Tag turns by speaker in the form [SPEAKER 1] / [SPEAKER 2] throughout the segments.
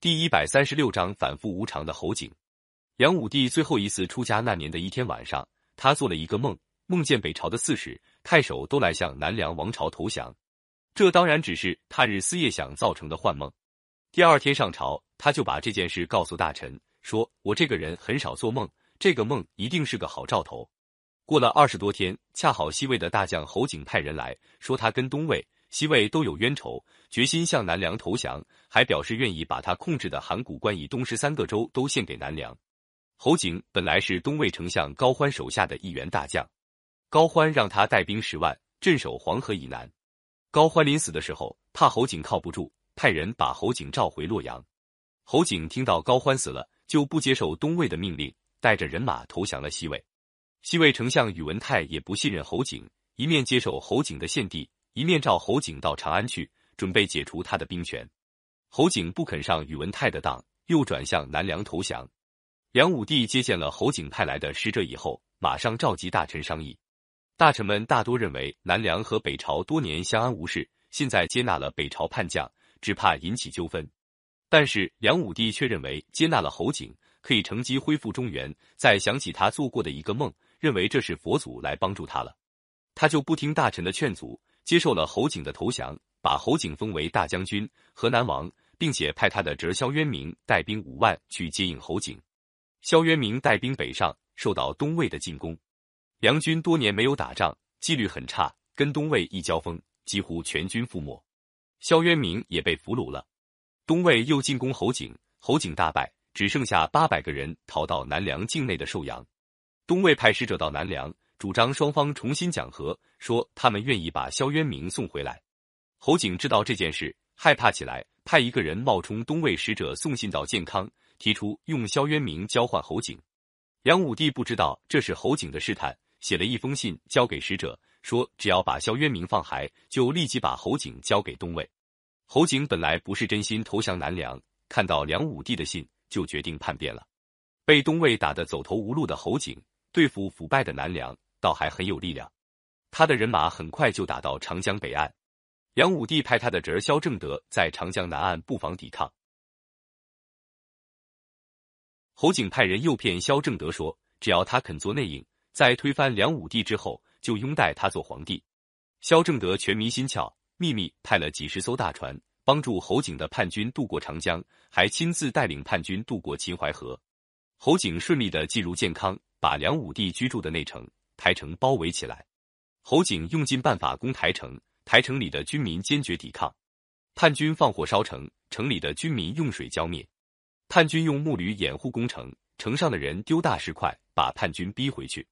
[SPEAKER 1] 第一百三十六章反复无常的侯景。梁武帝最后一次出家那年的一天晚上，他做了一个梦，梦见北朝的刺史、太守都来向南梁王朝投降。这当然只是他日思夜想造成的幻梦。第二天上朝，他就把这件事告诉大臣，说：“我这个人很少做梦，这个梦一定是个好兆头。”过了二十多天，恰好西魏的大将侯景派人来说，他跟东魏。西魏都有冤仇，决心向南梁投降，还表示愿意把他控制的函谷关以东十三个州都献给南梁。侯景本来是东魏丞相高欢手下的一员大将，高欢让他带兵十万镇守黄河以南。高欢临死的时候，怕侯景靠不住，派人把侯景召回洛阳。侯景听到高欢死了，就不接受东魏的命令，带着人马投降了西魏。西魏丞相宇文泰也不信任侯景，一面接受侯景的献帝。一面召侯景到长安去，准备解除他的兵权。侯景不肯上宇文泰的当，又转向南梁投降。梁武帝接见了侯景派来的使者以后，马上召集大臣商议。大臣们大多认为南梁和北朝多年相安无事，现在接纳了北朝叛将，只怕引起纠纷。但是梁武帝却认为接纳了侯景，可以乘机恢复中原。再想起他做过的一个梦，认为这是佛祖来帮助他了，他就不听大臣的劝阻。接受了侯景的投降，把侯景封为大将军、河南王，并且派他的侄萧渊明带兵五万去接应侯景。萧渊明带兵北上，受到东魏的进攻。梁军多年没有打仗，纪律很差，跟东魏一交锋，几乎全军覆没。萧渊明也被俘虏了。东魏又进攻侯景，侯景大败，只剩下八百个人逃到南梁境内的寿阳。东魏派使者到南梁。主张双方重新讲和，说他们愿意把萧渊明送回来。侯景知道这件事，害怕起来，派一个人冒充东魏使者送信到建康，提出用萧渊明交换侯景。梁武帝不知道这是侯景的试探，写了一封信交给使者，说只要把萧渊明放还，就立即把侯景交给东魏。侯景本来不是真心投降南梁，看到梁武帝的信，就决定叛变了。被东魏打得走投无路的侯景，对付腐败的南梁。倒还很有力量，他的人马很快就打到长江北岸。梁武帝派他的侄儿萧正德在长江南岸布防抵抗。侯景派人诱骗萧正德说，只要他肯做内应，在推翻梁武帝之后，就拥戴他做皇帝。萧正德全迷心窍，秘密派了几十艘大船，帮助侯景的叛军渡过长江，还亲自带领叛军渡过秦淮河。侯景顺利的进入建康，把梁武帝居住的内城。台城包围起来，侯景用尽办法攻台城，台城里的军民坚决抵抗，叛军放火烧城，城里的军民用水浇灭，叛军用木驴掩护攻城，城上的人丢大石块把叛军逼回去，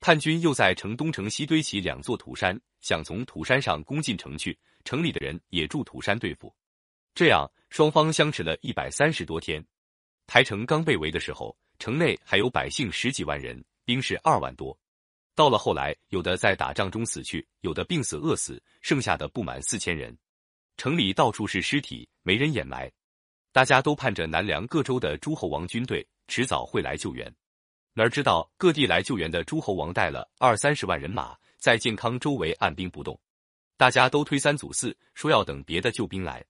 [SPEAKER 1] 叛军又在城东城西堆起两座土山，想从土山上攻进城去，城里的人也筑土山对付，这样双方相持了一百三十多天，台城刚被围的时候，城内还有百姓十几万人，兵士二万多。到了后来，有的在打仗中死去，有的病死饿死，剩下的不满四千人。城里到处是尸体，没人掩埋。大家都盼着南梁各州的诸侯王军队迟早会来救援，哪知道各地来救援的诸侯王带了二三十万人马，在健康周围按兵不动。大家都推三阻四，说要等别的救兵来。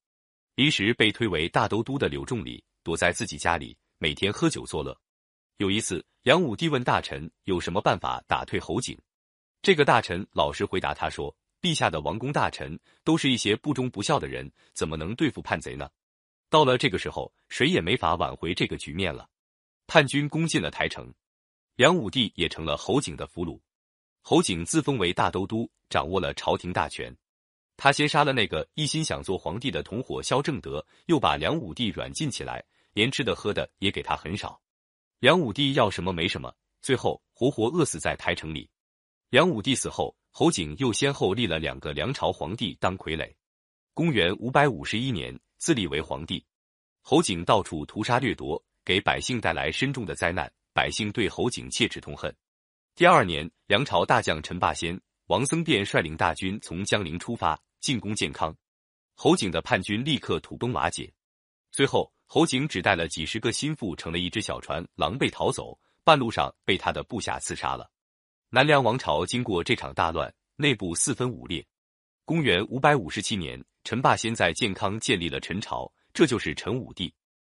[SPEAKER 1] 临时被推为大都督的柳仲礼躲在自己家里，每天喝酒作乐。有一次，梁武帝问大臣有什么办法打退侯景，这个大臣老实回答他说：“陛下的王公大臣都是一些不忠不孝的人，怎么能对付叛贼呢？”到了这个时候，谁也没法挽回这个局面了。叛军攻进了台城，梁武帝也成了侯景的俘虏。侯景自封为大都督，掌握了朝廷大权。他先杀了那个一心想做皇帝的同伙萧正德，又把梁武帝软禁起来，连吃的喝的也给他很少。梁武帝要什么没什么，最后活活饿死在台城里。梁武帝死后，侯景又先后立了两个梁朝皇帝当傀儡。公元五百五十一年，自立为皇帝。侯景到处屠杀掠夺，给百姓带来深重的灾难，百姓对侯景切齿痛恨。第二年，梁朝大将陈霸先、王僧辩率领大军从江陵出发，进攻建康。侯景的叛军立刻土崩瓦解。最后。侯景只带了几十个心腹，乘了一只小船，狼狈逃走，半路上被他的部下刺杀了。南梁王朝经过这场大乱，内部四分五裂。公元五百五十七年，陈霸先在建康建立了陈朝，这就是陈武帝。